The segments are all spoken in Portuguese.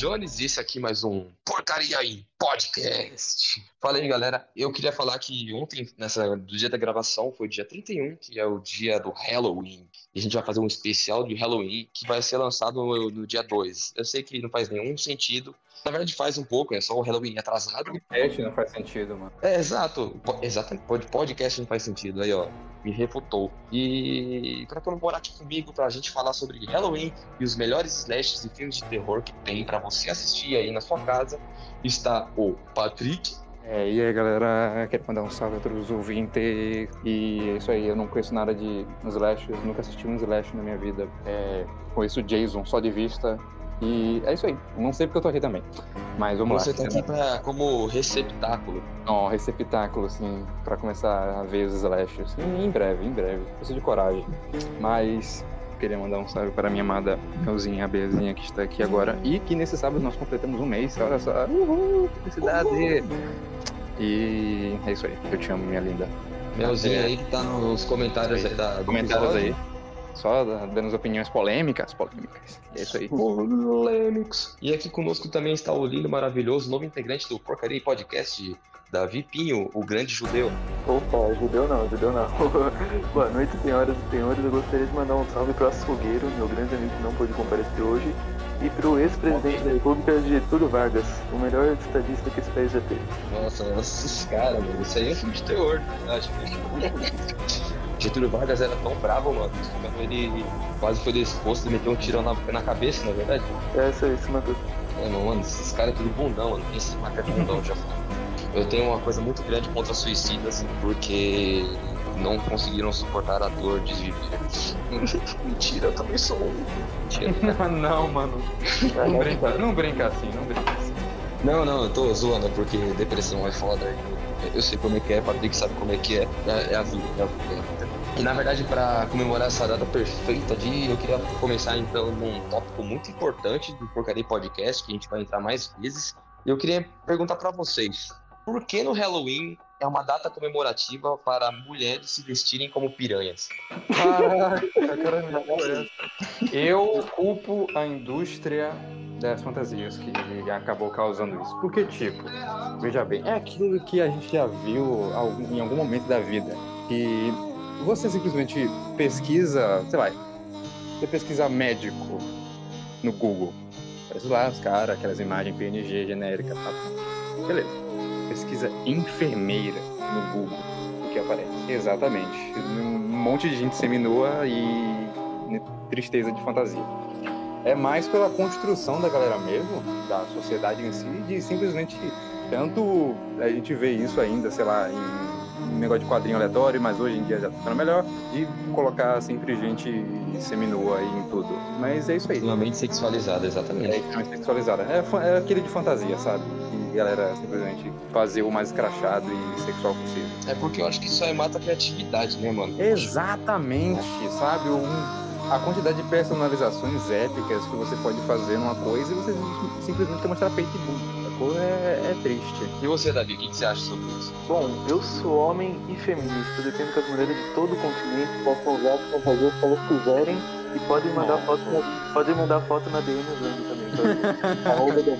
Jones e esse aqui é mais um Porcaria em Podcast. Fala aí, galera. Eu queria falar que ontem, nessa, do dia da gravação, foi dia 31, que é o dia do Halloween. E a gente vai fazer um especial de Halloween que vai ser lançado no, no dia 2. Eu sei que não faz nenhum sentido. Na verdade faz um pouco, é só o Halloween atrasado. Podcast não faz sentido, mano. É, exato. Exatamente. Pod- Podcast não faz sentido. Aí, ó. Me refutou. E pra comemorar aqui comigo, pra gente falar sobre Halloween e os melhores slashes e filmes de terror que tem pra você assistir aí na sua casa, está o Patrick. É, e aí, galera, quero mandar um salve a todos os ouvintes. E é isso aí, eu não conheço nada de slashes, nunca assisti um slash na minha vida. É, conheço o Jason só de vista. E é isso aí, não sei porque eu tô aqui também. Mas vamos Você lá. tá aqui pra, como receptáculo. Um receptáculo, assim, pra começar a ver os slashes. Em, em breve, em breve. Preciso de coragem. Mas queria mandar um salve para a minha amada Elzinha, a Beazinha, que está aqui agora. E que nesse sábado nós completamos um mês, olha só. Uhul, felicidade! E é isso aí, eu te amo, minha linda. Melzinho É. aí que tá nos comentários aí da, do Comentários episódio. aí. Só da- dando as opiniões polêmicas, polêmicas. É isso aí. Polêmicos. E aqui conosco também está o lindo, maravilhoso, novo integrante do Porcaria e Podcast, Davi Pinho, o grande judeu. Opa, judeu não, judeu não. Boa noite, senhoras e senhores. Eu gostaria de mandar um salve pro Açougueiro, meu grande amigo que não pôde comparecer hoje, e pro ex-presidente da República, Getúlio Vargas, o melhor estadista que esse país já teve. Nossa, nossa, esses caras, mano. Isso aí é um filme de terror, na verdade. Getúlio Vargas era tão bravo, mano, ele quase foi disposto a meter um tirão na, na cabeça, na verdade. É isso aí, se matou. É, não, mano, esses caras é tudo bundão, mano. Esse maca é bundão já. Eu tenho uma coisa muito grande contra suicidas, porque não conseguiram suportar a dor de viver. Mentira, eu também sou um. Mentira. não, mano. Não brinca, não brinca assim, não brinca assim. Não, não, eu tô zoando, porque depressão é foda. Eu, eu sei como é que é, Patrick sabe como é que é. É, é a vida, é a vida. E na verdade, pra comemorar essa data perfeita de eu queria começar então num tópico muito importante do Porcaria Podcast, que a gente vai entrar mais vezes. E eu queria perguntar pra vocês: por que no Halloween é uma data comemorativa para mulheres se vestirem como piranhas? Eu culpo a indústria das fantasias que acabou causando isso. Porque, tipo, veja bem, é aquilo que a gente já viu em algum momento da vida. Que você simplesmente pesquisa, sei lá, você pesquisa médico no Google. Parece lá os caras, aquelas imagens PNG genéricas, tá? Beleza. Pesquisa enfermeira no Google. O que aparece? Exatamente. Um monte de gente seminua e tristeza de fantasia. É mais pela construção da galera mesmo, da sociedade em si, de simplesmente tanto a gente vê isso ainda, sei lá, em, em negócio de quadrinho aleatório, mas hoje em dia já tá ficando melhor, de colocar sempre gente seminua em tudo. Mas é isso aí. Extremamente sexualizada, É exatamente. extremamente sexualizada. É, é aquele de fantasia, sabe? E a galera simplesmente fazer o mais escrachado e sexual possível. É porque eu acho que isso aí mata a criatividade, né, mano? Exatamente, sabe? Um, a quantidade de personalizações épicas que você pode fazer numa coisa e você sim- simplesmente quer mostrar peito e bunda. É, é triste. E você, Davi, o que que você acha sobre isso? Bom, eu sou homem e feminista. Eu defendo que as mulheres de todo o continente possam usar as fantasias que elas quiserem e podem mandar Nossa. foto na, podem mandar foto na DM usando também. Então, arroba da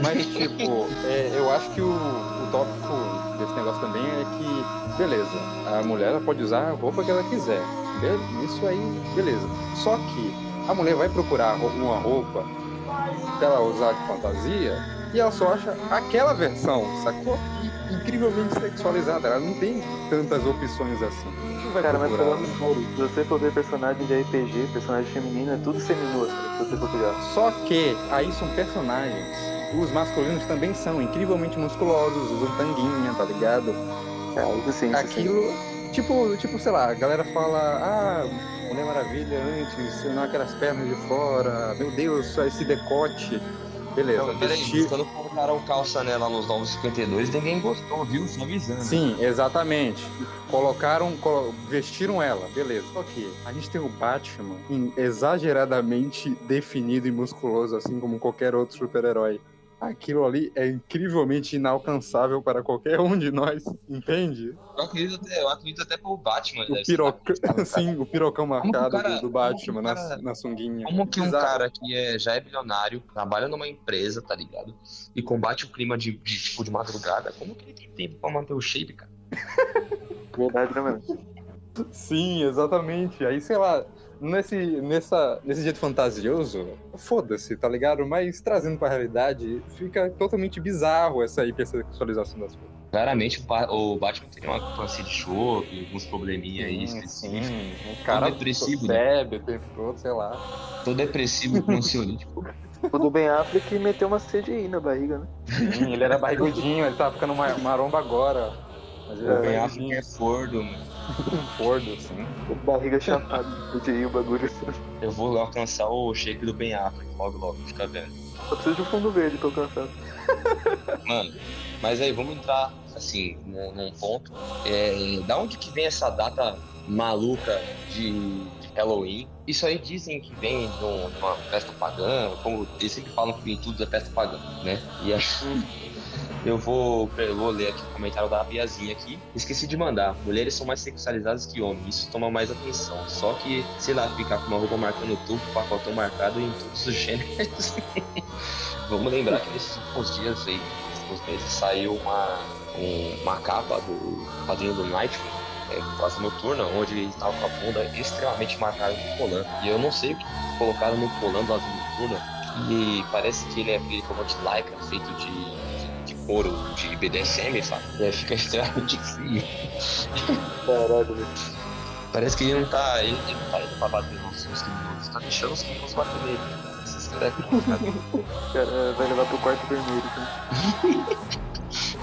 Mas, tipo, é, eu acho que o, o tópico desse negócio também é que, beleza, a mulher ela pode usar a roupa que ela quiser. Isso aí, beleza. Só que a mulher vai procurar ro- uma roupa pra ela usar de fantasia e ela só acha aquela versão, sacou? E, incrivelmente sexualizada. Ela não tem tantas opções assim. Não vai Cara, mas procurar. falando sério, se você for ver personagem de RPG, personagem feminino, é tudo seminua, se você for pegar. Só que aí são personagens. Os masculinos também são incrivelmente musculosos, usam tanguinha, tá ligado? Isso sim, isso sim. Aquilo, tipo, tipo, sei lá, a galera fala, ah, Mulher Maravilha antes, não aquelas pernas de fora, meu Deus, esse decote. Beleza, Não, ponto colocaram calça nela nos 952 ninguém gostou, viu? Só avisando. Sim, exatamente. Colocaram, colo- vestiram ela, beleza. Só que a gente tem o Batman exageradamente definido e musculoso, assim como qualquer outro super-herói. Aquilo ali é incrivelmente inalcançável para qualquer um de nós, entende? Eu acredito até, eu acredito até pro Batman. O cara. sim, o pirocão marcado cara- do, do Batman o na, cara- na sunguinha. Como que um cara que é, já é bilionário, trabalha numa empresa, tá ligado? E combate o clima de, de, tipo, de madrugada, como que ele tem tempo pra manter o shape, cara? Verdade, né, mano? Sim, exatamente. Aí, sei lá, nesse, nessa, nesse jeito fantasioso, foda-se, tá ligado? Mas trazendo pra realidade, fica totalmente bizarro essa hipersexualização das coisas. Claramente o, Ba- o Batman tem uma pança de chope, alguns probleminha aí Sim, específicos. sim. O cara depressivo, né? bebe o tempo todo, sei lá. Tô depressivo com ansiolítico. O do Ben Affleck meteu uma CGI na barriga, né? Sim, ele era barrigudinho, ele tá ficando ma- maromba agora. Mas ele O Ben Affleck é fordo, mano. Gordo, assim. Barriga chapada. CGI, o bagulho. Eu vou alcançar o shape do Ben Affleck logo, logo, fica vendo. Só preciso de um fundo verde pra alcançar. Mano, mas aí vamos entrar, assim, num, num ponto. É, da onde que vem essa data maluca de, de Halloween? Isso aí dizem que vem de de uma festa pagã, como eles sempre falam que vem tudo da festa pagã, né? E aí, eu vou, eu vou ler aqui o comentário da Biazinha aqui. Esqueci de mandar. Mulheres são mais sexualizadas que homens, isso toma mais atenção. Só que, sei lá, ficar com uma roupa marcando tudo, pacotão marcado em todos os gêneros. Vamos lembrar que nesses últimos dias aí, nesses últimos meses, saiu uma, um- uma capa do quadrinho do Nightwing, é, quase noturna, onde ele estava com a bunda extremamente marcada no colã. E eu não sei o que colocaram no colã do azul noturna, e parece que ele é aquele colã de lycra feito de, de couro de BDSM, sabe? E aí fica extremamente frio. Caralho, velho. Parece que ele não tá. Ele, ele não tá indo pra bater nos, nos criminosos, tá deixando os criminosos bater nele. É cara vai levar pro quarto vermelho, então.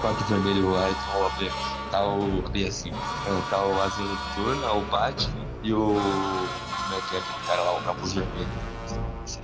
Quarto vermelho, o Ayrton, ó, Bia. Tá o. Bem assim. é, Tá o Azul Noturna, o Batman e o. Como é que é aquele cara lá, o Capuz Vermelho.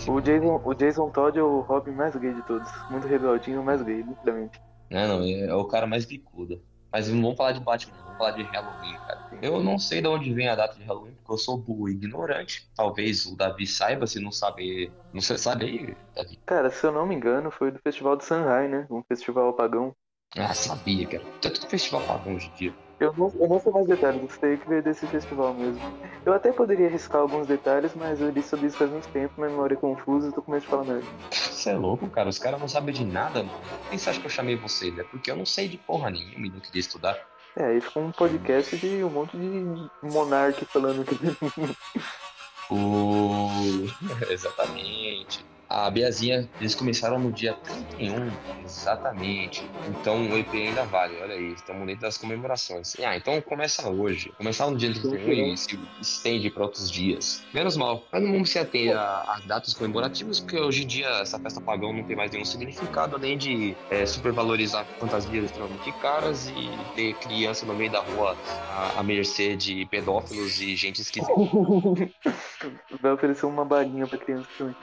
O Jason, o Jason Todd é o Robin mais gay de todos. Muito rebeldinho, mais gay, literalmente. Não, não, é o cara mais bicuda. Mas não vamos falar de Batman, vamos falar de Halloween, cara. Eu não sei de onde vem a data de Halloween, porque eu sou burro e ignorante. Talvez o Davi saiba, se não saber. Não sei, sabe aí, Davi? Cara, se eu não me engano, foi do festival de Shanghai, né? Um festival pagão. Ah, sabia, cara. Tanto festival pagão hoje em dia. Eu não, eu não sei mais detalhes, tem que ver desse festival mesmo. Eu até poderia arriscar alguns detalhes, mas eu li sobre isso faz muito tempo, minha memória é confusa e tô com medo de falar merda. Você é louco, cara. Os caras não sabem de nada, mano. Por que você acha que eu chamei vocês? É porque eu não sei de porra nenhuma e não queria estudar. É, aí ficou um podcast de um monte de monarque falando que. O... Exatamente. A Biazinha, eles começaram no dia 31, exatamente. Então o EP ainda vale, olha aí, estamos dentro das comemorações. Ah, então começa hoje. Começar no dia 31 e se estende para outros dias. Menos mal. Mas não vamos se ater a- às datas comemorativas, porque hoje em dia essa festa pagão não tem mais nenhum significado, além de é, supervalorizar fantasias extremamente caras e ter criança no meio da rua à, à mercê de pedófilos e gente esquisita. Vai oferecer uma balinha pra criança também.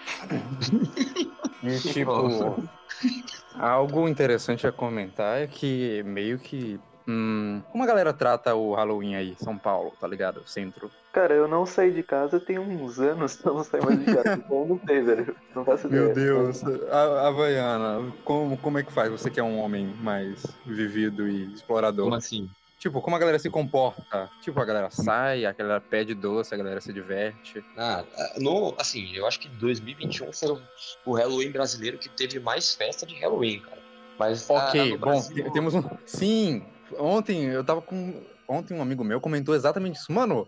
E tipo, algo interessante a comentar é que meio que. Hum, como a galera trata o Halloween aí, São Paulo, tá ligado? Centro. Cara, eu não saí de casa tem uns anos, eu não saio mais de casa. então eu não sei, velho. Não faço ideia. Meu Deus, a Havaiana, como, como é que faz? Você que é um homem mais vivido e explorador. Como assim? Tipo, como a galera se comporta? Tipo, a galera sai, a galera pede doce, a galera se diverte. Ah, no, assim, eu acho que 2021 foi o Halloween brasileiro que teve mais festa de Halloween, cara. Mas ah, Ok, no bom, Brasil- te- temos um. Sim, ontem eu tava com. Ontem um amigo meu comentou exatamente isso. Mano,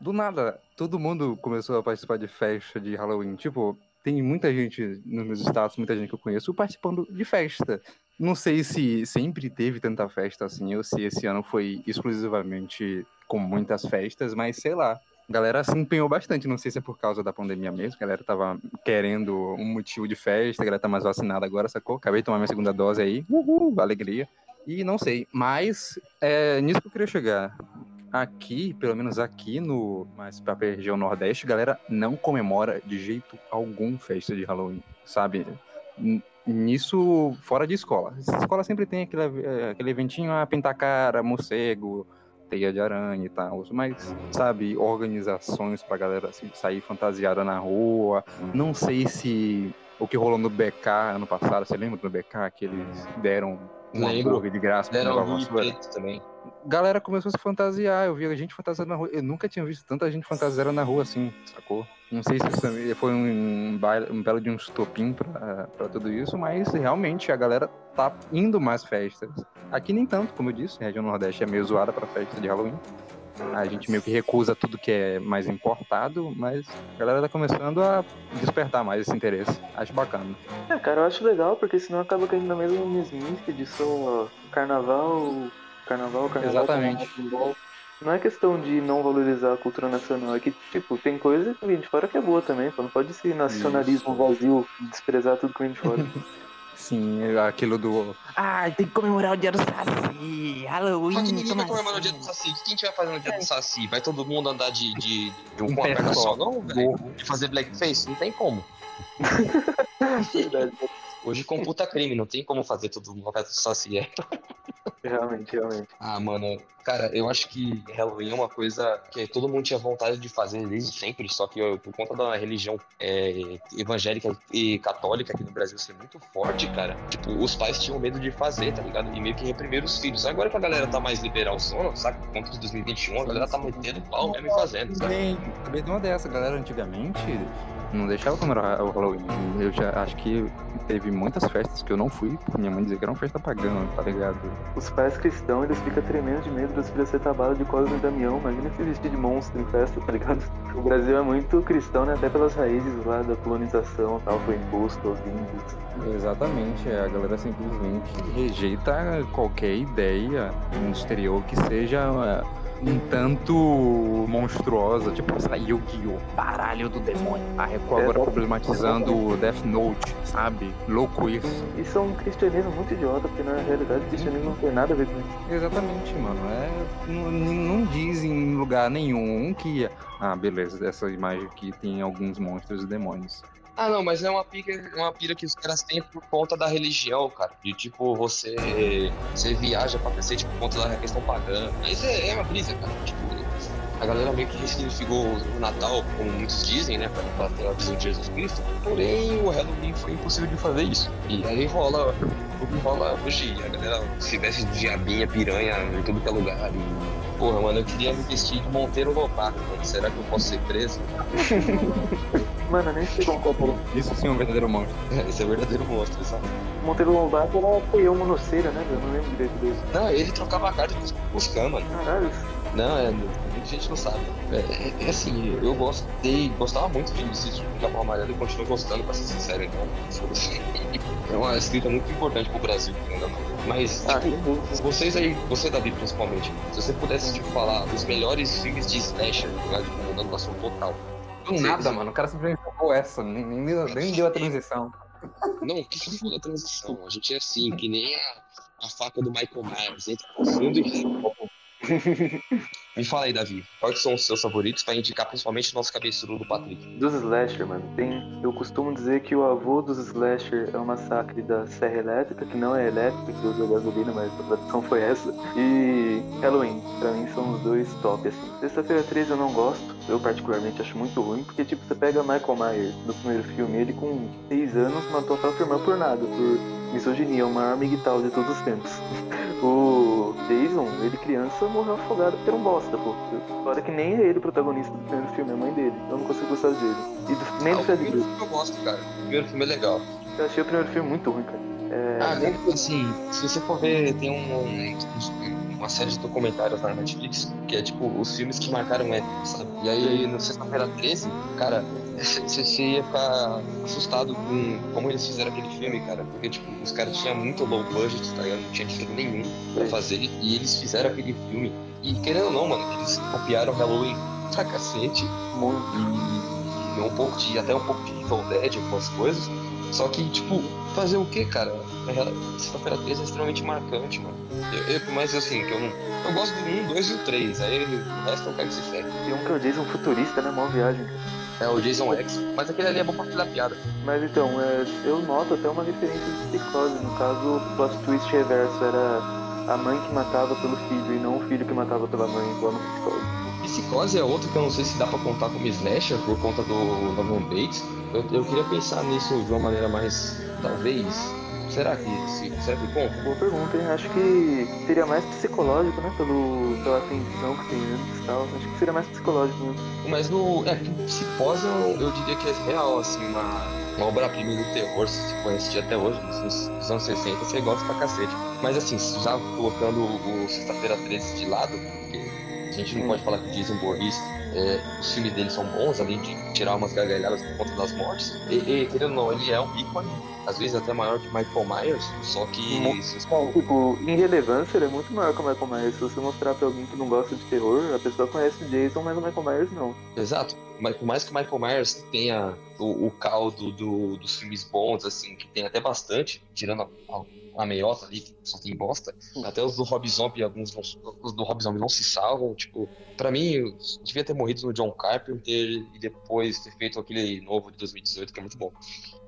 do nada, todo mundo começou a participar de festa de Halloween. Tipo, tem muita gente nos meus status, muita gente que eu conheço participando de festa. Não sei se sempre teve tanta festa assim, ou se esse ano foi exclusivamente com muitas festas, mas sei lá. A galera se empenhou bastante, não sei se é por causa da pandemia mesmo, a galera tava querendo um motivo de festa, a galera tá mais vacinada agora, sacou? Acabei de tomar minha segunda dose aí, uhul, alegria. E não sei, mas é nisso que eu queria chegar. Aqui, pelo menos aqui no mais pra região Nordeste, a galera não comemora de jeito algum festa de Halloween, sabe? Nisso fora de escola. Escola sempre tem aquele, eh, aquele eventinho, ah, pintar cara, morcego, teia de aranha e tal. Mas, sabe, organizações pra galera assim, sair fantasiada na rua. Não sei se o que rolou no BK ano passado, você lembra do BK que eles deram um hambúrguer de graça pra Deram também. Galera começou a se fantasiar, eu vi a gente fantasiando na rua. Eu nunca tinha visto tanta gente fantasiada na rua assim, sacou? Não sei se isso foi um, um belo de um estopim pra, pra tudo isso, mas realmente a galera tá indo mais festas. Aqui nem tanto, como eu disse, a região Nordeste é meio zoada pra festa de Halloween. A gente meio que recusa tudo que é mais importado, mas a galera tá começando a despertar mais esse interesse. Acho bacana. É, cara, eu acho legal, porque senão acaba caindo na mesma mesmice de só carnaval, carnaval, carnaval. Exatamente. Carnaval, não é questão de não valorizar a cultura nacional, é que, tipo, tem coisa que vem de fora que é boa também, pô. Não pode ser nacionalismo Isso. vazio, desprezar tudo que vem de fora. Sim, aquilo do. Ah, tem que comemorar o dia do Saci, Halloween. Só que ninguém vai comemorar o dia do Saci. O que a gente vai fazer no dia do Saci? Vai todo mundo andar de, de, de um, um perna só, não, velho? De fazer blackface? Não tem como. Verdade. Hoje computa crime, não tem como fazer tudo no festa do Saci. É. Realmente, realmente. Ah, mano, cara, eu acho que Halloween é uma coisa que todo mundo tinha vontade de fazer desde sempre, só que por conta da religião é, evangélica e católica aqui no Brasil ser muito forte, cara, tipo, os pais tinham medo de fazer, tá ligado? E meio que reprimir os filhos. Agora que a galera tá mais liberal sono, sabe? Contra de 2021, a galera tá metendo pau mesmo e fazendo, sabe? Também, também uma dessa, galera, antigamente não deixava comemorar o Halloween. Eu já acho que teve muitas festas que eu não fui, minha mãe dizia que era uma festa pagã, tá ligado? Os pais cristãos, eles ficam tremendo de medo das filhas ser tabadas de Cosme e Damião. Imagina se vestir de monstro em festa, tá ligado? O Brasil é muito cristão, né? Até pelas raízes lá da colonização tal, foi imposto aos índios. Exatamente, a galera simplesmente rejeita qualquer ideia no exterior que seja um tanto monstruosa, tipo, saiu Yu-Gi-Oh! Baralho do demônio. A Record agora problematizando o Death Note, sabe? Louco isso. Isso é um cristianismo muito idiota, porque na realidade o cristianismo não tem nada a ver com isso. Exatamente, mano. É, não, não diz em lugar nenhum que. Ah, beleza, essa imagem aqui tem alguns monstros e demônios. Ah, não, mas é uma pira, uma pira que os caras têm por conta da religião, cara. De tipo, você, você viaja pra cacete por conta da questão pagã. Mas é, é uma brisa, cara. Tipo, a galera meio que ressignificou o Natal, como muitos dizem, né? Pra, ter a visão de Jesus Cristo. Porém, o Halloween foi impossível de fazer isso. E aí rola o que rola hoje. A galera se veste de diabinha, piranha em tudo que é lugar. E, porra, mano, eu queria me vestir de Monteiro Lobato. Mano. Será que eu posso ser preso? Mano, eu nem sei como comprou. Isso sim é um verdadeiro monstro. É, esse é um verdadeiro monstro, sabe? Monteiro Lobato era foi eu monoceira, né? Eu não lembro direito dele. Não, ele trocava a carta com os cães, mano. Caralho. Não, é, muita gente não sabe. É, é, é, assim, eu gostei, gostava muito de Sítio do Capão Amarelo e continuo gostando, pra ser sincero, então. É uma escrita muito importante pro Brasil, ainda Mas, ah, tipo, vocês aí, você Davi principalmente, se você pudesse tipo, falar dos melhores filmes de slasher, tá tipo, mudando o assunto total, do nada, mano. O cara simplesmente jogou essa, nem, nem, nem deu a transição. Não, que foi da transição? A gente é assim, que nem a, a faca do Michael Myers. Entra fundo e Me fala aí, Davi, quais são os seus favoritos para indicar principalmente o nosso cabeçudo do Patrick? Dos slasher, mano, tem. Eu costumo dizer que o avô dos slasher é o massacre da Serra Elétrica, que não é elétrica, que usa gasolina, mas a tradução foi essa. E Halloween, pra mim são os dois top, assim. Sexta-feira 13 eu não gosto, eu particularmente acho muito ruim, porque tipo, você pega Michael Myers do primeiro filme, ele com 6 anos matou a própria irmã por nada, por misoginia, o maior miguital de todos os tempos. o Jason, ele criança, morreu afogado porque era um bosta, pô. Fora que nem é ele o protagonista do primeiro filme, é a mãe dele. Eu não consigo gostar dele. E do, nem ah, do Fred O primeiro filme eu gosto, cara. O primeiro filme é legal. Eu achei o primeiro filme muito ruim, cara. É... Ah, nem assim, se você for ver, tem um, um, uma série de documentários na Netflix que é tipo os filmes que marcaram época, sabe? E aí no sexta-feira 13, cara, você ia ficar assustado com como eles fizeram aquele filme, cara. Porque, tipo, os caras tinham muito low budget, tá ligado? Não tinha dinheiro nenhum pra fazer. E eles fizeram aquele filme. E querendo ou não, mano, eles copiaram Halloween pra cacete. E, e um pouco de. até um pouco de Evil Dead, algumas coisas. Só que, tipo, fazer o que, cara? Sexta-feira 13 é extremamente marcante, mano. Eu, eu, mas assim, que eu não. Eu gosto do 1, 2 e o 3. Aí o resto eu quero que se ferre. E um que eu disse, um futurista, né? Mó viagem, cara. É o Jason X, mas aquele ali é bom pra fazer piada. Mas então, é, eu noto até uma referência de psicose. No caso, o plot twist reverso era a mãe que matava pelo filho e não o filho que matava pela mãe, igual no psicose. Psicose é outro que eu não sei se dá pra contar como slasher por conta do Norman Bates. Eu, eu queria pensar nisso de uma maneira mais. talvez. Será que se, será que? Boa pergunta, hein? Acho que seria mais psicológico, né? Pelo, pela tensão que tem antes e tal. Acho que seria mais psicológico mesmo. Mas no. É, psicose eu, eu diria que é real, assim, uma, uma obra-prima do terror, se você conhece até hoje, nos, nos anos 60, você gosta pra cacete. Mas assim, já colocando o Sexta-feira 13 de lado, porque a gente não pode falar que o Jason Voorhees, é, os filmes dele são bons, além de tirar umas gargalhadas por conta das mortes. E, e querendo ou não, ele é um ícone, às vezes até maior que Michael Myers, só que. Bom, tipo, em relevância, ele é muito maior que o Michael Myers. Se você mostrar pra alguém que não gosta de terror, a pessoa conhece o Jason, mas o Michael Myers não. Exato. Mas por mais que o Michael Myers tenha o, o caldo do, dos filmes bons, assim, que tem até bastante, tirando a, a a meiota ali, que só tem bosta. Até os do Rob Zombie, alguns os do Rob Zombie não se salvam. Tipo, pra mim, devia ter morrido no John Carpenter e depois ter feito aquele novo de 2018, que é muito bom.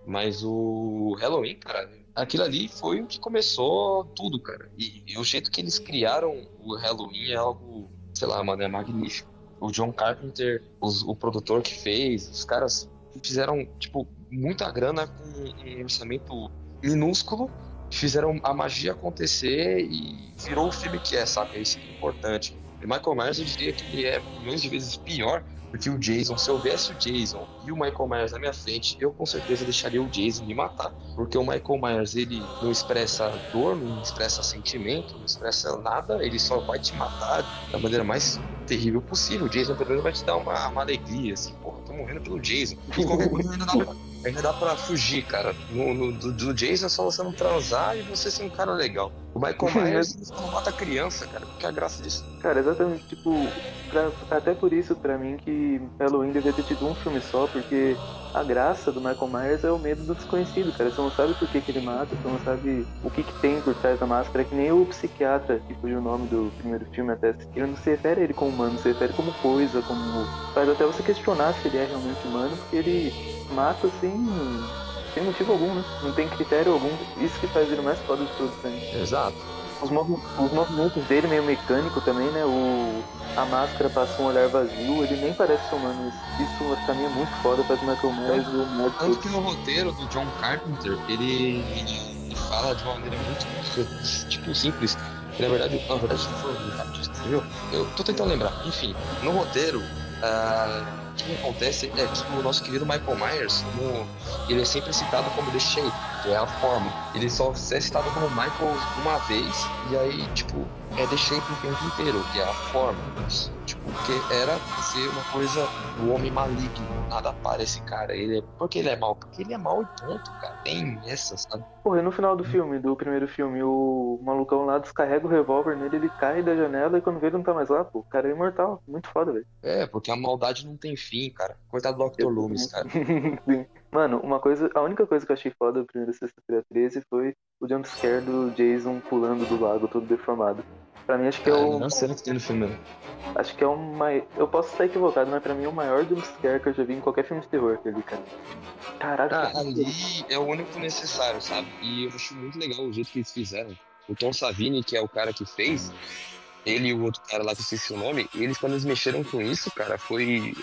Mas o Halloween, cara, aquilo ali foi o que começou tudo, cara. E, e o jeito que eles criaram o Halloween é algo, sei lá, mano, é magnífico. O John Carpenter, os, o produtor que fez, os caras fizeram, tipo, muita grana com um orçamento minúsculo fizeram a magia acontecer e virou o filme que é, sabe? É isso que é importante. E Michael Myers eu diria que ele é milhões de vezes pior do que o Jason. Se eu viesse o Jason e o Michael Myers na minha frente, eu com certeza deixaria o Jason me matar. Porque o Michael Myers, ele não expressa dor, não expressa sentimento, não expressa nada, ele só vai te matar da maneira mais terrível possível. O Jason, pelo menos, vai te dar uma, uma alegria, assim, porra, tô morrendo pelo Jason. E qualquer coisa ainda dá pra ainda dá pra fugir, cara. No, no do, do, Jason é só você não transar e você ser um cara legal. O Michael Myers não mata criança, cara. Que é a graça disso? Cara, exatamente. Tipo, pra, até por isso, pra mim, que Halloween devia ter tido um filme só, porque a graça do Michael Myers é o medo do desconhecido, cara. Você não sabe por que, que ele mata, você não sabe o que, que tem por trás da máscara. É que nem o psiquiatra, que foi o nome do primeiro filme até. Ele não se refere a ele como humano, se refere como coisa, como. Faz até você questionar se ele é realmente humano, porque ele mata assim sem motivo algum, né? Não tem critério algum. Isso que faz ele mais foda de todos também. Exato. Os, mov os movimentos dele meio mecânico também, né? O, a máscara passa um olhar vazio, ele nem parece ser humano. Isso pra mim é muito foda, faz o Michael Myers o Michael Tanto que no roteiro do John Carpenter, ele, ele fala de uma maneira muito, tipo, simples. Que, na verdade, na verdade, não foi o Carpenter escreveu. Eu tô tentando lembrar. Enfim, no roteiro, uh, o que acontece é que o nosso querido Michael Myers, como ele é sempre citado como The Shape, que é a forma. Ele só é citado como Michael uma vez, e aí, tipo, é The Shape o tempo inteiro, que é a forma. Tipo, porque era ser uma coisa do homem maligno. Nada para esse cara. Ele é... Por que ele é mal? Porque ele é mal e ponto, cara. Tem essa, sabe? Porra, e no final do filme, do primeiro filme, o malucão lá descarrega o revólver nele, ele cai da janela e quando vê ele não tá mais lá, pô. O cara é imortal. Muito foda, velho. É, porque a maldade não tem fim, cara. Coitado do Dr. Loomis, cara. Mano, uma coisa, a única coisa que eu achei foda do primeiro Sexta-feira 13 foi o jumpscare do Jason pulando do lago todo deformado. Pra mim, acho que é, é o. Não sei o que tem no filme. Acho que é o maior. Eu posso estar equivocado, mas pra mim é o maior jumpscare que eu já vi em qualquer filme de terror, aquele cara. Caraca. Ah, ali é o único necessário, sabe? E eu acho muito legal o jeito que eles fizeram. O Tom Savini, que é o cara que fez, ele e o outro cara lá que eu esqueci o nome, eles quando eles mexeram com isso, cara, foi.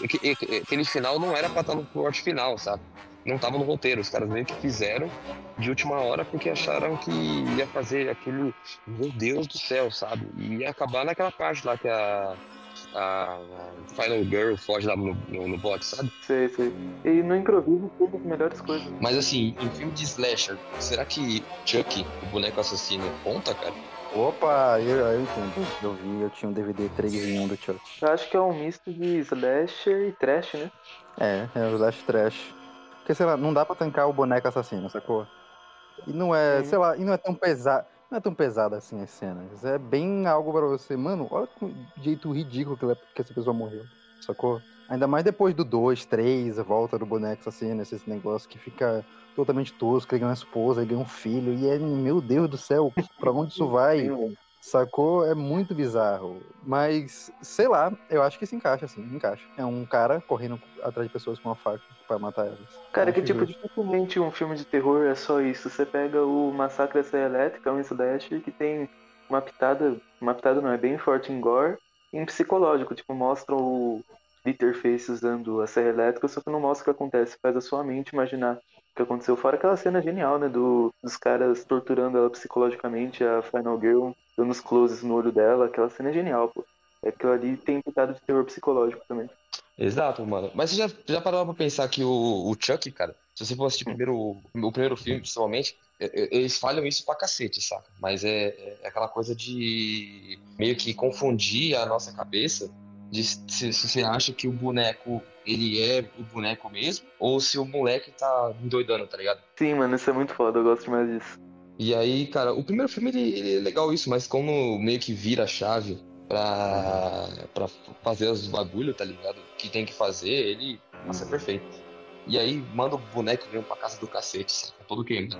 Aquele final não era pra estar no corte final, sabe? Não tava no roteiro. Os caras meio que fizeram de última hora porque acharam que ia fazer aquele. Meu Deus do céu, sabe? E ia acabar naquela parte lá que a. A Final Girl foge lá no, no, no bote, sabe? Sei, sei. E no improviso tudo as melhores coisas. Mas assim, em filme de slasher, será que Chuck, o boneco assassino, conta, cara? Opa, eu, eu entendo. Eu vi, eu tinha um DVD 3 em 1 do Chuck. Eu acho que é um misto de slasher e trash, né? É, é o slash trash. Porque, sei lá, não dá pra tancar o boneco assassino, sacou? E não é, Sim. sei lá, e não é tão pesado. Não é tão pesado assim as cenas. É bem algo pra você. Mano, olha o jeito ridículo que, que essa pessoa morreu. Sacou? Ainda mais depois do 2, 3, a volta do boneco assassino, esse negócio que fica totalmente tosco, ele ganha uma esposa, ele ganha um filho, e é, meu Deus do céu, pra onde isso vai? Sacou? É muito bizarro. Mas, sei lá, eu acho que se encaixa, assim, encaixa. É um cara correndo atrás de pessoas com uma faca pra matar elas. Cara, que tipo, dificilmente um filme de terror é só isso. Você pega o Massacre da Serra Elétrica, um Slash, que tem uma pitada, uma pitada não, é bem forte em gore e em psicológico. Tipo, mostra o Leatherface usando a Serra Elétrica, só que não mostra o que acontece. Faz a sua mente imaginar o que aconteceu. Fora aquela cena genial, né, do, dos caras torturando ela psicologicamente, a Final Girl, dando os closes no olho dela. Aquela cena é genial, pô. É que ali tem pitada de terror psicológico também. Exato, mano. Mas você já, já parou pra pensar que o, o Chuck, cara, se você for assistir primeiro, o primeiro filme, principalmente, eles falham isso pra cacete, saca? Mas é, é aquela coisa de meio que confundir a nossa cabeça de se, se você acha que o boneco, ele é o boneco mesmo, ou se o moleque tá endoidando, tá ligado? Sim, mano, isso é muito foda, eu gosto demais disso. E aí, cara, o primeiro filme ele, ele é legal isso, mas como meio que vira a chave pra, pra fazer os bagulho, tá ligado? Que tem que fazer, ele nossa, é perfeito. E aí manda o boneco mesmo pra casa do cacete, saca? Todo queimado.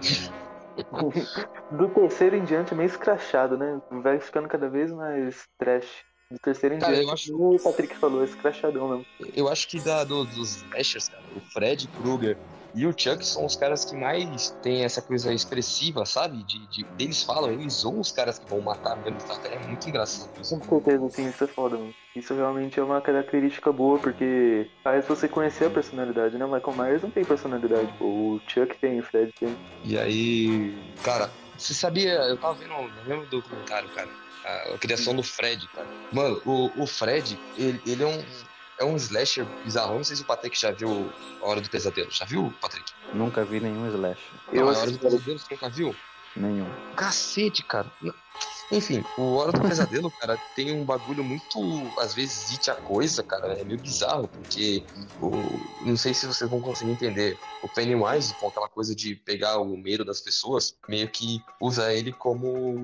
Do terceiro em diante é meio escrachado, né? Vai ficando cada vez mais trash. Do terceiro em Cara, eu diante, acho- como o Patrick falou, é escrachadão mesmo. Eu acho que da, do- dos slashers, cara, o Fred Krueger e o Chuck são os caras que mais têm essa coisa expressiva, sabe? De, de, eles falam, eles zoam os caras que vão matar mesmo, saca? É muito engraçado isso. Com certeza, sim, isso é foda, mano. Isso realmente é uma característica boa, porque faz você conhecer a personalidade, né? O Michael Myers não tem personalidade, pô. O Chuck tem, o Fred tem. E aí, cara, você sabia, eu tava vendo no mesmo documentário, cara, a, a criação do Fred, cara. Mano, o, o Fred, ele, ele é um. É um slasher bizarro. Não sei se o Patrick já viu A Hora do Pesadelo. Já viu, Patrick? Nunca vi nenhum slash. Eu não, A Hora do Pesadelo você nunca viu? Nenhum. Cacete, cara. Enfim, o Hora do Pesadelo, cara, tem um bagulho muito, às vezes, it a coisa, cara. É meio bizarro, porque o, não sei se vocês vão conseguir entender. O Pennywise, com aquela coisa de pegar o medo das pessoas, meio que usa ele como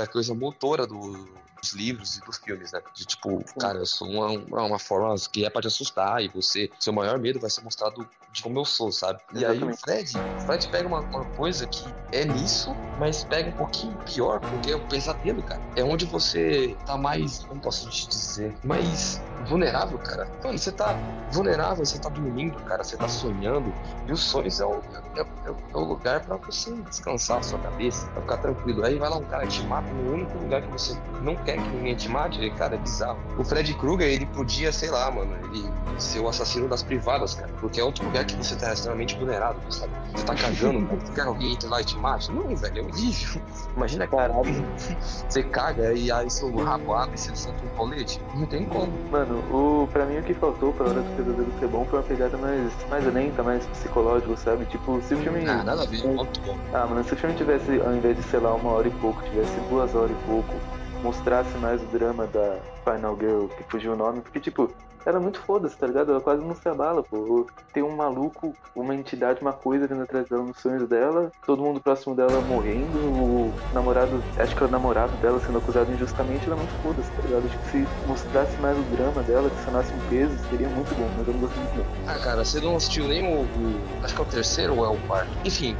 a coisa motora do- dos livros e dos filmes, né? De tipo, cara, eu sou uma, uma forma que é pra te assustar e você, seu maior medo vai ser mostrado de como eu sou, sabe? E aí o Exatamente. Fred, o Fred pega uma, uma coisa que é nisso, mas pega um pouquinho pior, porque é o pesadelo, cara. É onde você tá mais, como posso te dizer, mais vulnerável, cara. Mano, você tá vulnerável, você tá dormindo, cara, você tá sonhando, e os sonhos é o, é, é- é o lugar pra você descansar a sua cabeça, pra ficar tranquilo. Aí vai lá um cara te mata no único lugar que você não quer que ninguém te mate, e, cara, é bizarro. O Fred Krueger, ele podia, sei lá, mano, ele ser o assassino das privadas, cara, porque é outro lugar que você tá extremamente vulnerável, sabe? Você tá cagando, cara, você quer que alguém entre lá e te mate? Não, velho, é horrível. Imagina, cara, você caga e aí seu rabo abre e você sente um colete. Não tem como. Mano, o, pra mim o que faltou pra Hora do Pesadelo ser bom foi uma pegada mais, mais lenta, mais psicológico, sabe? Tipo, se o filme. Ah, nada a ver, muito bom. Ah, mano, se o filme tivesse, ao invés de, sei lá, uma hora e pouco, tivesse duas horas e pouco, mostrasse mais o drama da Final Girl, que fugiu o nome, porque, tipo, ela é muito foda-se, tá ligado? Ela quase não se abala, pô. Tem um maluco, uma entidade, uma coisa vindo atrás dela nos sonhos dela, todo mundo próximo dela morrendo, o namorado, acho que é o namorado dela sendo acusado injustamente, ela é muito foda-se, tá ligado? Acho que se mostrasse mais o drama dela, adicionasse um peso, seria muito bom, mas eu não gostei muito. Ah, cara, você não assistiu nem o, o- Acho que é o terceiro ou é o quarto? Enfim,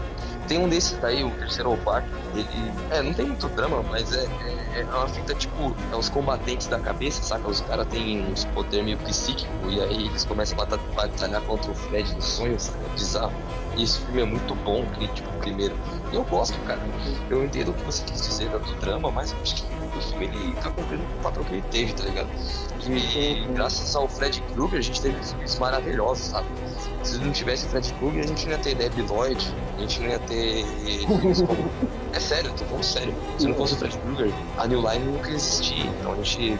tem um desses daí, o terceiro ou quarto. Ele. É, não tem muito drama, mas é, é, é uma fita tipo. É os combatentes da cabeça, saca? Os caras têm uns poder meio psíquico e aí eles começam a batalhar, contra o Fred no sonho, saca? É bizarro. E esse filme é muito bom, que, tipo, o primeiro. E eu gosto, cara. Eu entendo o que você quis dizer do drama, mas eu acho que o filme ele tá cumprindo o papel que ele teve, tá ligado? E graças ao Fred Krueger a gente teve filmes maravilhosos, sabe? Se não tivesse Fred Krueger, a gente não ia ter Debbie Lloyd, a gente não ia ter. É sério, tô falando sério. Se não fosse o Fred Krueger, a New Line nunca ia existir. Então a gente.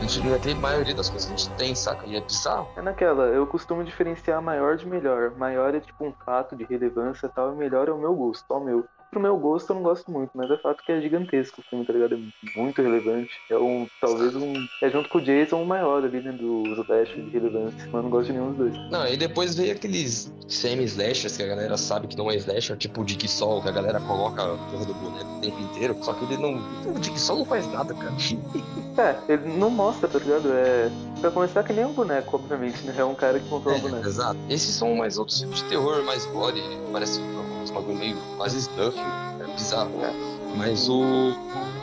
A gente não ia ter a maioria das coisas que a gente tem, saca? E é bizarro. É naquela, eu costumo diferenciar maior de melhor. Maior é tipo um fato de relevância e tal, e melhor é o meu gosto, só o meu. Pro meu gosto eu não gosto muito, mas é fato que é gigantesco o filme, tá ligado? É muito relevante. É um, talvez um. É junto com o Jason o maior ali, né? Do Slash de relevância. Mas eu não gosto de nenhum dos dois. Não, e depois veio aqueles semi-slashers que a galera sabe que não é slasher, tipo o Dick Sol, que a galera coloca a porra do boneco o tempo inteiro. Só que ele não. O Dick Sol não faz nada, cara. É, ele não mostra, tá ligado? É. Pra começar que nem um boneco, obviamente, né? É um cara que comprou um É, boneco. exato. Esses são mais outros filmes de terror, mais gore, parece uns bagulho meio quase stuff, é bizarro, né? Mas o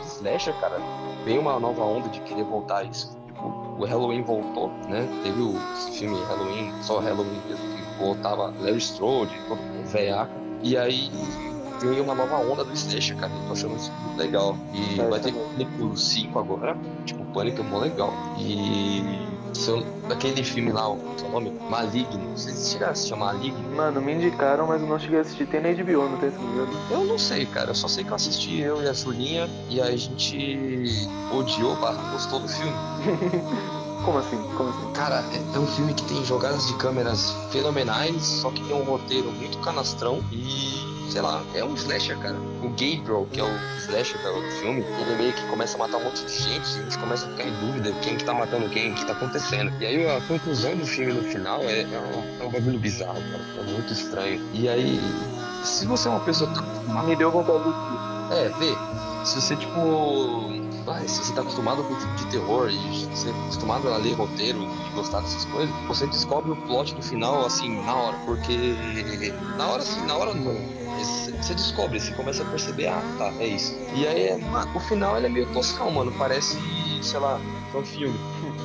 slasher, cara, veio uma nova onda de querer voltar a isso. Tipo, o Halloween voltou, né? Teve o esse filme Halloween, só Halloween mesmo, que voltava Larry Strode, todo velhaca. E aí veio uma nova onda do slasher, cara. Eu tô achando isso muito legal. E É, vai ter também. Pânico 5 agora. Tipo, Pânico é mó legal. E se eu- aquele filme lá, o o nome? Maligno. Vocês chegaram a assistir Maligno? Mano, me indicaram, mas eu não cheguei a assistir. Tem na HBO, não tem, se engano. Eu não sei, cara. Eu só sei que eu assisti eu e a Julinha e a gente odiou, barra, gostou do filme. Como assim? Como assim? Cara, é- é um filme que tem jogadas de câmeras fenomenais, só que tem um roteiro muito canastrão e, sei lá, é um slasher, cara. O Gabriel, que é o slasher do filme, ele meio que começa a matar um monte de gente e a gente começa a ficar em dúvida quem que tá matando quem, o que tá acontecendo. E aí a conclusão do filme no final é, é, um, é um bagulho bizarro, cara. É muito estranho. E aí, se você é uma pessoa Me deu vontade de é, vê. Se você, tipo. Vai, se você tá acostumado com o tipo de terror e você é acostumado a ler roteiro e gostar dessas coisas, você descobre o plot do final, assim, na hora. Porque. Na hora, assim, na hora não. Você descobre, você começa a perceber, ah, tá, é isso. E aí, mano, o final ele é meio toscão, mano. Parece, sei lá, um filme.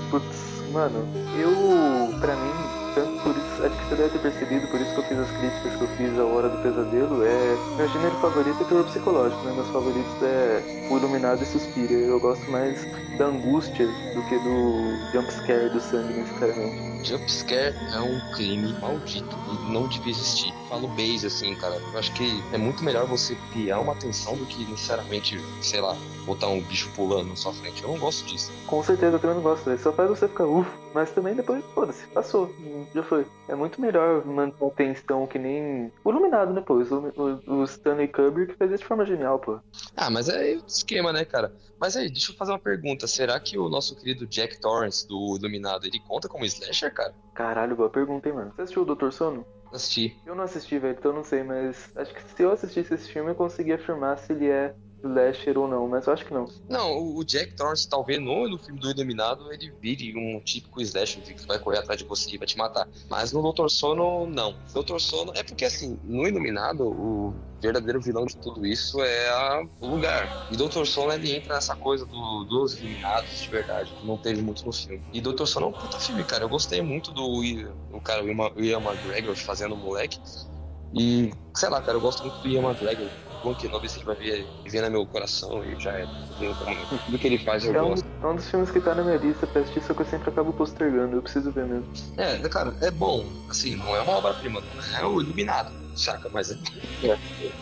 Putz, mano, eu, pra mim, por isso, acho que você deve ter percebido, por isso que eu fiz as críticas que eu fiz a Hora do Pesadelo, é, meu gênero favorito é terror psicológico, né, meus favoritos é O Iluminado e Suspira, eu gosto mais da angústia do que do jumpscare do sangue, necessariamente. Jumpscare é um crime maldito e não devia existir. Falo base assim, cara. Eu acho que é muito melhor você criar uma tensão do que necessariamente, sei lá, botar um bicho pulando na sua frente. Eu não gosto disso. Com certeza, eu também não gosto, velho. Só faz você ficar uff, mas também depois, foda-se, passou, já foi. É muito melhor manter a tensão que nem o Iluminado, né, pô? O, o, o Stanley Kubrick fez isso de forma genial, pô. Ah, mas é outro esquema, né, cara? Mas aí, deixa eu fazer uma pergunta. Será que o nosso querido Jack Torrance do Iluminado, ele conta como slasher, cara? Caralho, boa pergunta, hein, mano. Você assistiu o Doutor Sono? Assisti. Eu não assisti, velho, então eu não sei, mas acho que se eu assistisse esse filme eu conseguia afirmar se ele é slasher ou não, mas eu acho que não. Não, o Jack Torrance, talvez no, no filme do Iluminado, ele vire um típico slasher que vai correr atrás de você e vai te matar. Mas no Doutor Sono, não. Doutor Sono é porque, assim, no Iluminado, o verdadeiro vilão de tudo isso é a- o lugar. E Doutor Sono, ele entra nessa coisa do- dos Iluminados de verdade, que não teve muito no filme. E Doutor Sono é um puta filme, cara. Eu gostei muito do cara, o Ian McGregor fazendo o moleque. E, sei lá, cara, eu gosto muito do Ian McGregor. Bom que não você vai ver no meu coração e já é. Tudo que ele faz eu É um, gosto. é um dos filmes que tá na minha lista pra assistir, só que eu sempre acabo postergando, eu preciso ver mesmo. É, cara, é bom. Assim, não é uma obra-prima, é o Iluminado, saca? Mas é.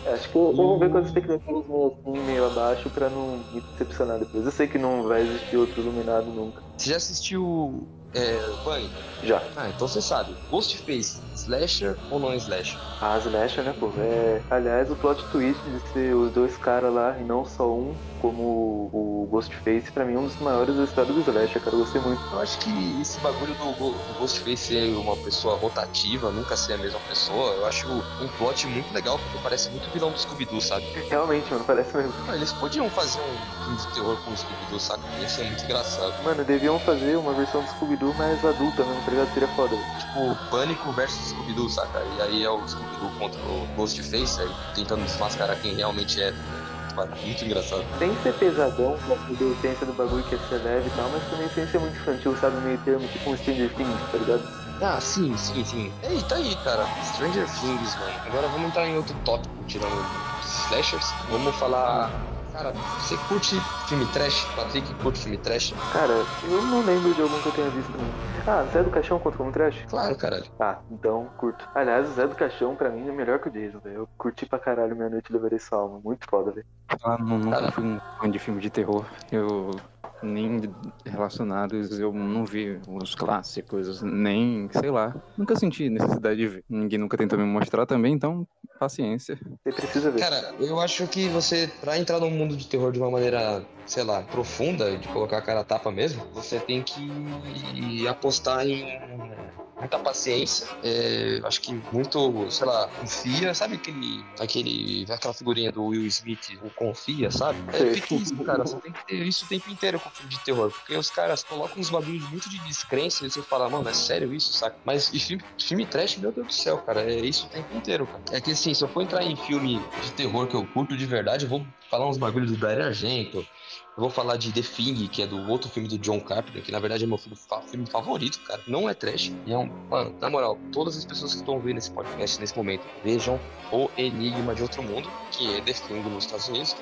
É, acho que eu, vou ver com as expectativas assim, meio abaixo pra não me decepcionar depois. Eu sei que não vai existir outro Iluminado nunca. Você já assistiu. É, Bunny? Já. Ah, então você sabe. Ghostface, slasher ou não slasher? A Slasher, né, pô? É, aliás, o plot twist de ser os dois caras lá e não só um, como o, Ghostface, pra mim é um dos maiores da história do Slasher, cara. Eu gostei muito. Eu acho que esse bagulho do, Ghostface ser uma pessoa rotativa, nunca ser a mesma pessoa, eu acho um plot muito legal, porque parece muito vilão do Scooby-Doo, sabe? Realmente, mano, parece mesmo. Eles podiam fazer um filme de terror com o Scooby-Doo, saca? Ia ser muito engraçado. Mano, deviam fazer uma versão do Scooby-Doo mais adulta mesmo, tá ligado? Seria foda. Tipo, Pânico versus Scooby-Doo, saca? E aí é o Scooby-Doo contra o Ghostface, aí tentando desmascarar quem realmente é. Mano, Muito engraçado. Tem que ser pesadão, pra poder a essência do bagulho que é ser leve e tal, mas também sem ser muito infantil, sabe? Meio termo, tipo um Stranger Things, tá ligado? Ah, sim, sim, sim. Ei, tá aí, cara. Stranger Things, mano. Agora vamos entrar em outro tópico, tirando os slashers. Vamos falar. Cara, você curte filme trash? Patrick curte filme trash? Cara, eu não lembro de algum que eu tenha visto não. Ah, Zé do Caixão conta como trash? Claro, caralho. Ah, então curto. Aliás, o Zé do Caixão pra mim é melhor que o Jason, velho. Eu curti pra caralho Meia Noite Levarei Sua Alma. Muito foda, velho. Ah, não, nunca Cara. fui um fã de filme de terror. Eu nem relacionados, eu não vi os clássicos, nem, sei lá, nunca senti necessidade de ver. Ninguém nunca tentou me mostrar também, então paciência. Você precisa ver. Cara, eu acho que você, pra entrar no mundo de terror de uma maneira, sei lá, profunda, de colocar a cara a tapa mesmo, você tem que apostar em muita paciência. É, acho que muito, sei lá, confia. Sabe aquele, aquele, aquela figurinha do Will Smith, o confia, sabe? É piquismo, cara. Você tem que ter isso o tempo inteiro com filme de terror. Porque os caras colocam uns bagulhos muito de descrença e você fala, mano, é sério isso, saca? Mas e filme, filme trash, meu Deus do céu, cara, é isso o tempo inteiro, cara. É que assim, se eu for entrar em filme de terror que eu curto de verdade, eu vou falar uns bagulhos do Dario Argento, Eu vou falar de The Thing, que é do outro filme do John Carpenter, que na verdade é meu filme, filme favorito, cara. Não é trash. É um. Mano, na moral, todas as pessoas que estão vendo esse podcast nesse momento, vejam O Enigma de Outro Mundo, que é The Thing nos Estados Unidos.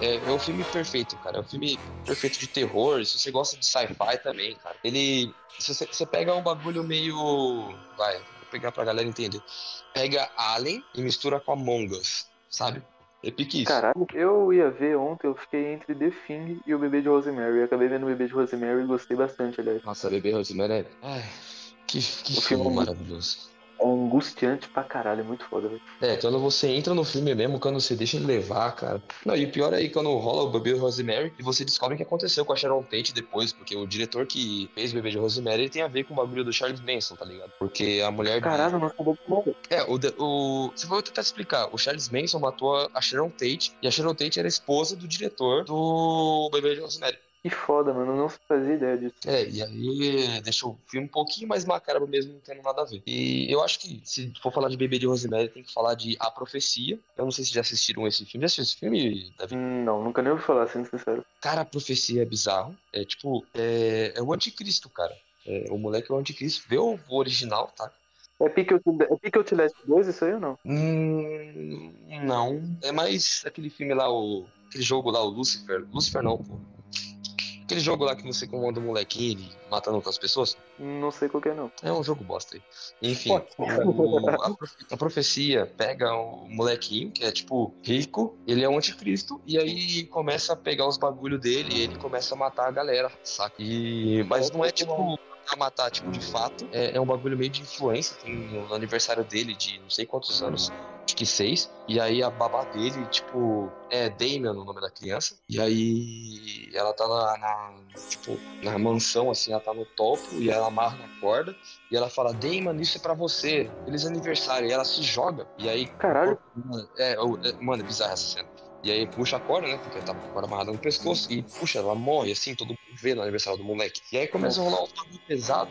É, é um filme perfeito, cara. É um filme perfeito de terror. Se você gosta de sci-fi também, cara. Ele. Se você, você pega um bagulho meio. Vai, vou pegar pra galera entender. Pega Alien e mistura com Among Us, sabe? É pique isso. Caralho, eu ia ver ontem, eu fiquei entre The Thing e o Bebê de Rosemary. Eu acabei vendo o Bebê de Rosemary e gostei bastante, aliás. Nossa, bebê Rosemary é. Ai, que, que filme filme- maravilhoso. Angustiante pra caralho, é muito foda, velho. É, quando você entra no filme mesmo, quando você deixa ele levar, cara. Não, e o pior é aí quando rola o bebê Rosemary e você descobre o que aconteceu com a Sharon Tate depois, porque o diretor que fez o bebê de Rosemary ele tem a ver com o bagulho do Charles Manson, tá ligado? Porque a mulher. Caralho, não acabou com. É, o, o. Você vai tentar explicar. O Charles Manson matou a Sharon Tate e a Sharon Tate era esposa do diretor do bebê de Rosemary. Que foda, mano, eu não fazia ideia disso. É, e aí deixa o filme um pouquinho mais macabro mesmo, não tendo nada a ver. E eu acho que, se for falar de Bebê de Rosemary, tem que falar de A Profecia. Eu não sei se já assistiram esse filme. Já assistiu esse filme, Davi? Não, nunca nem ouvi falar, sendo sincero. Cara, a Profecia é bizarro. É tipo, é, é o anticristo, cara. É, o moleque é o anticristo. Vê o original, tá? É Outlast- é Outlast 2 isso aí ou não? Hum, não. É mais aquele filme lá, o. Aquele jogo lá, o Lucifer. Lucifer não, pô. Aquele jogo lá que você comanda o molequinho ele matando outras pessoas. Não sei qual que é, não. É um jogo bosta aí. Enfim, o- a, profe- a profecia pega o molequinho, que é tipo rico, ele é um anticristo, e aí começa a pegar os bagulho dele e ele começa a matar a galera, saca? E, mas não é tipo a matar, tipo, de fato. É, é um bagulho meio de influência. Tem no aniversário dele de não sei quantos anos, acho que seis. E aí a babá dele, tipo, é Damien o nome da criança. E aí ela tá na, na, tipo, na mansão, assim, ela tá no topo e ela amarra na corda. E ela fala, Damon, isso é pra você. Feliz aniversário. E ela se joga. E aí. Caralho. É, é, mano, é bizarra essa cena. E aí puxa a corda, né? Porque tá com a corda amarrada no pescoço. E puxa, ela morre assim, todo mundo vê no aniversário do moleque. E aí começa a rolar um pesado.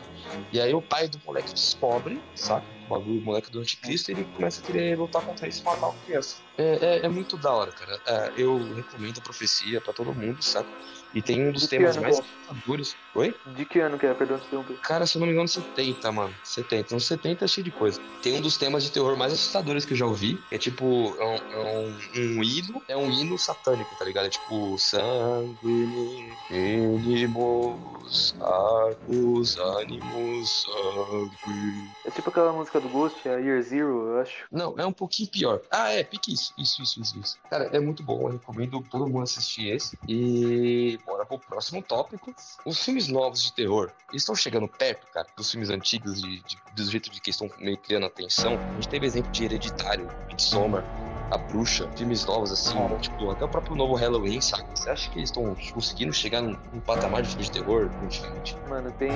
E aí o pai do moleque descobre, saca? Bagulho, moleque do anticristo, ele começa a querer lutar contra isso e matar a criança. É, é, é muito da hora, cara. É, eu recomendo a profecia pra todo mundo, saca? E tem um dos De temas mais que assustadores. Oi? De que ano que é? Perdão te interromper. Cara, se eu não me engano, 70, mano. 70. Uns 70 é cheio de coisa. Tem um dos temas de terror mais assustadores que eu já ouvi. É tipo, é um, é um, um hino. É um hino satânico, tá ligado? É tipo, sangue, mínimos, arcos, ânimos, sangue. É tipo aquela música do Ghost, a Year Zero, eu acho. Não, é um pouquinho pior. Ah, é, pique isso. Isso, isso, isso, isso. Cara, é muito bom. Eu recomendo todo mundo assistir esse. E bora pro próximo tópico. Os filmes novos de terror, estão chegando perto, cara, dos filmes antigos, de, de, do jeito de que estão meio criando atenção. A gente teve exemplo de Hereditário, Midsommar, A Bruxa, filmes novos assim, tipo, até o próprio novo Halloween, saca? Você acha que eles estão conseguindo chegar num, num patamar de filme de terror muito diferente? Mano, tem.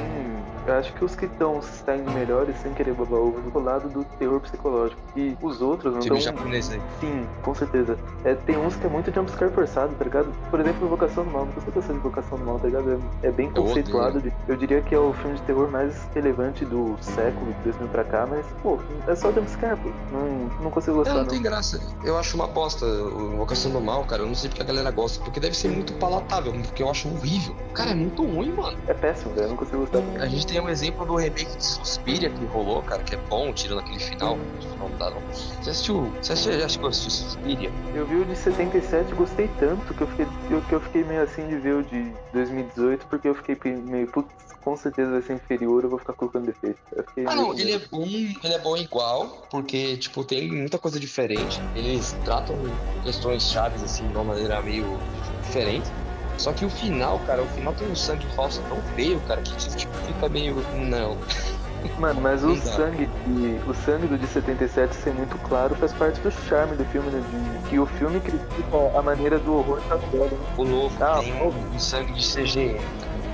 Eu acho que os que estão saindo melhores, sem querer babar ovo, do lado do terror psicológico. E os outros não Filme estão. japonês aí. Sim, com certeza. É, tem uns que é muito jumpscare forçado, tá ligado? Por exemplo, Invocação do Mal. Não consigo gostar de Invocação do Mal, tá ligado? É, é bem Eu conceituado. de- eu diria que é o filme de terror mais relevante do século, de 2000 pra cá, mas, pô, é só jumpscare, pô. Não, não consigo É, gostar, não não. tem graça. Eu acho uma bosta o Invocação do Mal, cara. Eu não sei porque a galera gosta. Porque deve ser muito palatável, porque eu acho horrível. Cara, é muito ruim, mano. É péssimo, velho. Eu não consigo gostar. A gente tem um exemplo do remake de Suspiria que rolou, cara, que é bom, tirando aquele final. Não dá, não. Você assistiu? Você assistiu, já chegou a assistir Suspiria? Eu vi o de 77 e gostei tanto que eu fiquei, eu, que eu fiquei meio assim de ver o de 2018, porque eu fiquei meio, putz, com certeza vai ser inferior, eu vou ficar colocando defeito. Ah, não, com ele é bom, ele é bom igual, porque, tipo, tem muita coisa diferente. Eles tratam questões chaves, assim, de uma maneira meio diferente. Só que o final, cara, o final tem um sangue falso tão feio, cara, que tipo, fica meio. Não. Mano, mas o sangue, de, o sangue do de 77 ser muito claro faz parte do charme do filme, né? Que o filme critica a maneira do horror tá velho, né? O novo Ah, tem um, um sangue de CGI,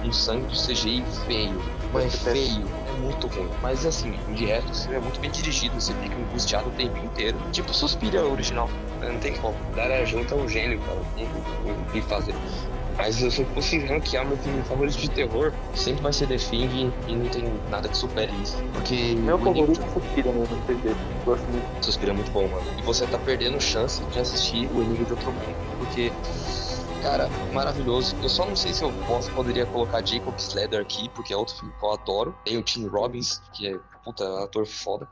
um sangue de CGI feio. Mas feio, muito ruim. Mas assim, de resto, você é muito bem dirigido, você fica angustiado o tempo inteiro. Tipo, suspira original. Não tem como. Dara junto é um gênio, cara. O que fazer. Mas se eu fosse ranquear meu filme favorito de terror, sempre vai ser The Thing e não tem nada que supere isso. Porque Meu o favorito é Suspira tem jeito. Gosto muito. Suspira é muito bom, mano. E você tá perdendo chance de assistir o Enigma de Outro Mundo. Porque, cara, maravilhoso. Eu só não sei se eu posso, poderia colocar Jacob Slater aqui, porque é outro filme que eu adoro. Tem o Tim Robbins, que é puta ator foda.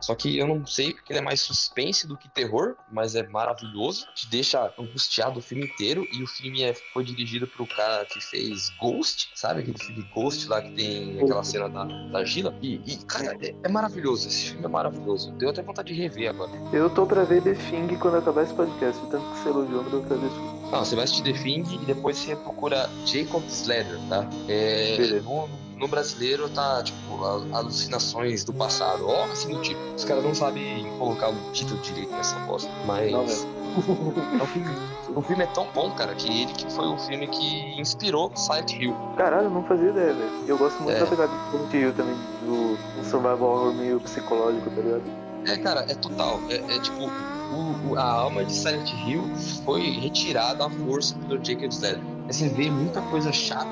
Só que eu não sei porque ele é mais suspense do que terror, mas é maravilhoso. Te deixa angustiado o filme inteiro. E o filme é, foi dirigido pro cara que fez Ghost, sabe? Aquele filme Ghost lá que tem aquela cena da, da Gila. E, e cara, é, é, maravilhoso. Esse filme é maravilhoso. Deu até vontade de rever agora. Eu tô pra ver The Thing quando acabar esse podcast. Tanto que você elogiou, eu pra ver Não, você vai assistir The Thing e depois você procura Jacob Slater, tá? É, no, no brasileiro tá, tipo, alucinações do passado. Ó, assim do tipo. Os caras não sabem colocar o título direito nessa bosta. Mas. Não, o, filme, o filme é tão bom, cara, que ele que foi o filme que inspirou Silent Hill. Caralho, não fazia ideia, velho. Eu gosto muito é. da pegada do Silent Hill também, do, do survival horror meio psicológico, tá ligado? É, cara, é total. É, é tipo, o, a alma de Silent Hill foi retirada à força pelo Jacob Slater. Você vê muita coisa chata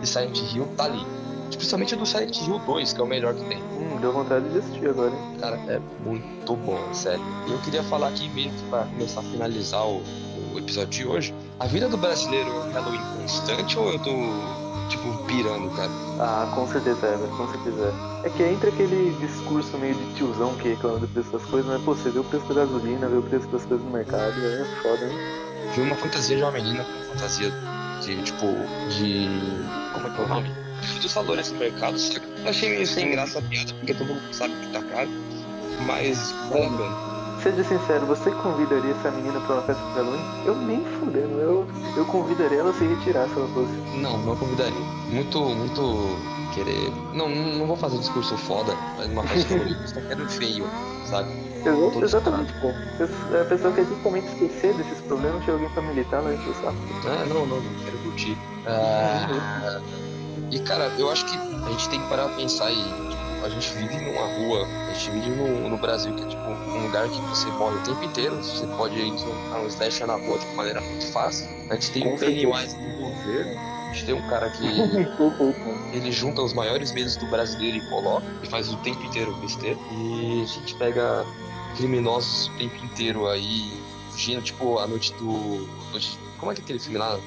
de Silent Hill tá ali. Principalmente do Silent Hill 2, que é o melhor que tem. Hum, deu vontade de assistir agora, hein? Cara, é muito bom, sério. E eu queria falar aqui mesmo pra começar a finalizar o, o episódio de hoje. A vida do brasileiro é Halloween constante ou eu tô, tipo, pirando, cara? Ah, com certeza é, velho, com certeza é. Que entra aquele discurso meio de tiozão que reclama do preço das coisas, mas, pô, você vê o preço da gasolina, vê o preço das coisas no mercado, é foda, hein? Vi uma fantasia de uma menina, fantasia de, tipo, de... como é que é o nome? dos valores do mercado, só que eu achei meio sem graça a piada, porque todo mundo sabe que tá caro. Mas pena. Seja sincero, você convidaria essa menina pra uma festa de Halloween? Eu nem fudendo, eu, eu convidaria ela se retirar se ela fosse. Não, não convidaria. Muito, muito querer. Não, não vou fazer discurso foda, mas uma festa de Halloween, só quero feio, sabe? Exatamente, pô. A pessoa quer justamente esquecer desses problemas, chega alguém pra militar, não enche o saco. Ah, não, não, não quero curtir. Ah, e, cara, eu acho que a gente tem que parar pra pensar e a gente vive numa rua, a gente vive no, no Brasil que é tipo um lugar que você morre o tempo inteiro, você pode ir a um slasher na rua de uma maneira muito fácil. A gente tem um Pennywise no governo, a gente tem um cara que ele junta os maiores medos do brasileiro e coloca, e faz o tempo inteiro besteira. E a gente pega criminosos o tempo inteiro aí, fugindo, tipo, a noite do. Noite, como é que é aquele filme lá?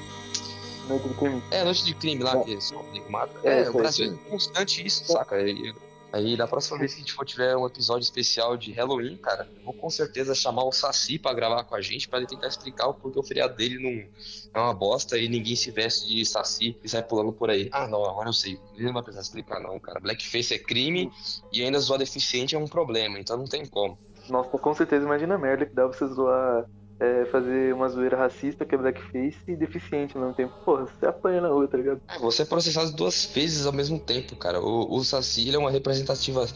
Noite de crime. É, noite de crime lá, que eles mata. É, é o Brasil é constante isso, saca? Aí, aí da próxima vez que a gente for tiver um episódio especial de Halloween, cara, vou com certeza chamar o Saci pra gravar com a gente, pra ele tentar explicar o porquê o feriado dele não é uma bosta e ninguém se veste de Saci e sai pulando por aí. Ah, não, agora eu sei. Ele não vai precisar explicar, não, cara. Blackface é crime e ainda zoar deficiente é um problema, então não tem como. Nossa, com certeza, imagina a merda que dá você zoar é, fazer uma zoeira racista, que é blackface, e deficiente ao mesmo tempo. Porra, você apanha na rua, tá ligado? É, você é processado duas vezes ao mesmo tempo, cara. O, o Saci ele é uma representativa.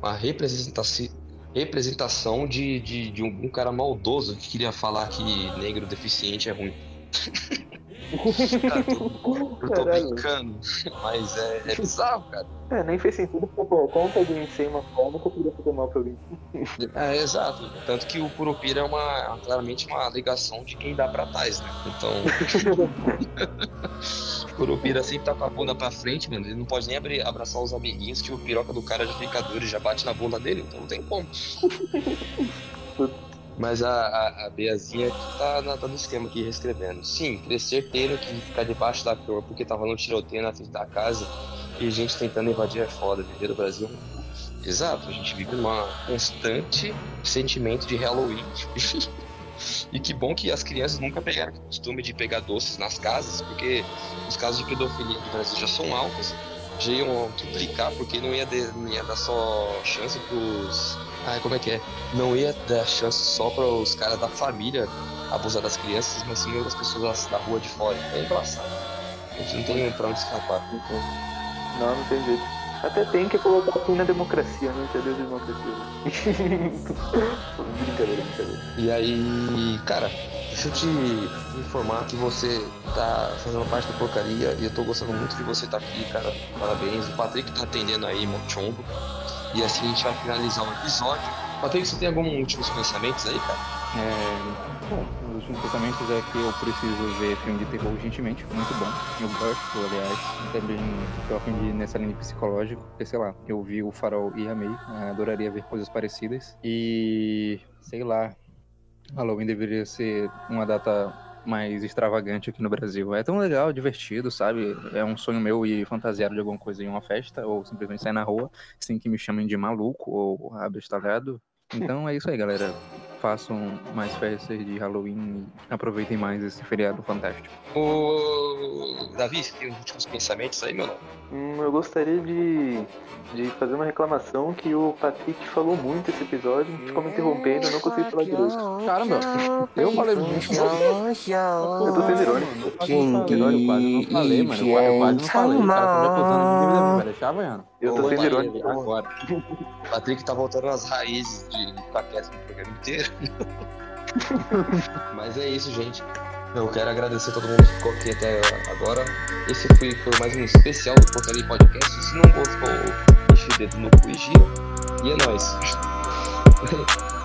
Uma representação representação de, de, de um, um, cara maldoso que queria falar que negro deficiente é ruim. cara, eu tô brincando, mas é, é bizarro, cara. É, nem fez sentido, porque, pô, conta alguém ser uma forma que eu queria fazer mal pra alguém. É, exato. Tanto que o Curupira é uma, claramente uma ligação de quem dá pra trás, né? Então. o Curupira sempre tá com a bunda pra frente, mano. Ele não pode nem abrir, abraçar os amiguinhos que o piroca do cara já fica duro e já bate na bunda dele, então não tem como. Mas a, a, a Beazinha tá, na, tá no esquema aqui reescrevendo. Sim, crescer tendo que ficar debaixo da cor porque tava no tiroteio na frente da casa e gente tentando invadir é foda. Viver no Brasil Exato, a gente vive numa constante sentimento de Halloween. e que bom que as crianças nunca pegaram o costume de pegar doces nas casas, porque os casos de pedofilia no Brasil já são altos, já iam duplicar, porque não ia, de, não ia dar só chance pros ah, como é que é? Não ia dar chance só para os caras da família abusar das crianças, mas sim as pessoas da rua de fora. É engraçado. A gente não tem pra onde escapar. Não, não tem jeito. Até tem que colocar fim na democracia, não entendeu? Democracia. brincadeira, brincadeira. E aí, cara, deixa eu te informar que você tá fazendo parte da porcaria e eu tô gostando muito de você estar tá aqui, cara. Parabéns. O Patrick tá atendendo aí, Mochombo. E assim a gente vai finalizar o episódio. Patrick, você tem alguns últimos pensamentos aí, cara? É, bom, os últimos pensamentos é que eu preciso ver filme de terror urgentemente, muito bom. Eu gosto, aliás, também eu aprendi nessa linha psicológica, porque sei lá, eu vi o Farol e amei, adoraria ver coisas parecidas. E sei lá, Halloween deveria ser uma data mais extravagante aqui no Brasil. É tão legal, divertido, sabe? É um sonho meu ir fantasiado de alguma coisa em uma festa, ou simplesmente sair na rua, sem que me chamem de maluco ou abestalhado. Então é isso aí, galera. Façam mais festas de Halloween e aproveitem mais esse feriado fantástico. Ô, Davi, tem os últimos pensamentos aí, meu nome? Hum, eu gostaria de, de fazer uma reclamação que o Patrick falou muito esse episódio, ficou me interrompendo, eu não consigo falar direito. Caramba, eu falei muito. Eu tô sendo irônico. Eu quase não falei, mano. Eu quase não falei. O cara foi me acusando de dívida, vai deixar, Vaiano? Eu tô sendo irônico. Agora. O Patrick tá voltando às raízes de quieto no programa inteiro. Mas é isso, gente. Eu quero agradecer a todo mundo que ficou aqui até agora. Esse foi, foi mais um especial do Portaria Podcast. Se não gostou, enche o dedo no cu e gira. E é nóis.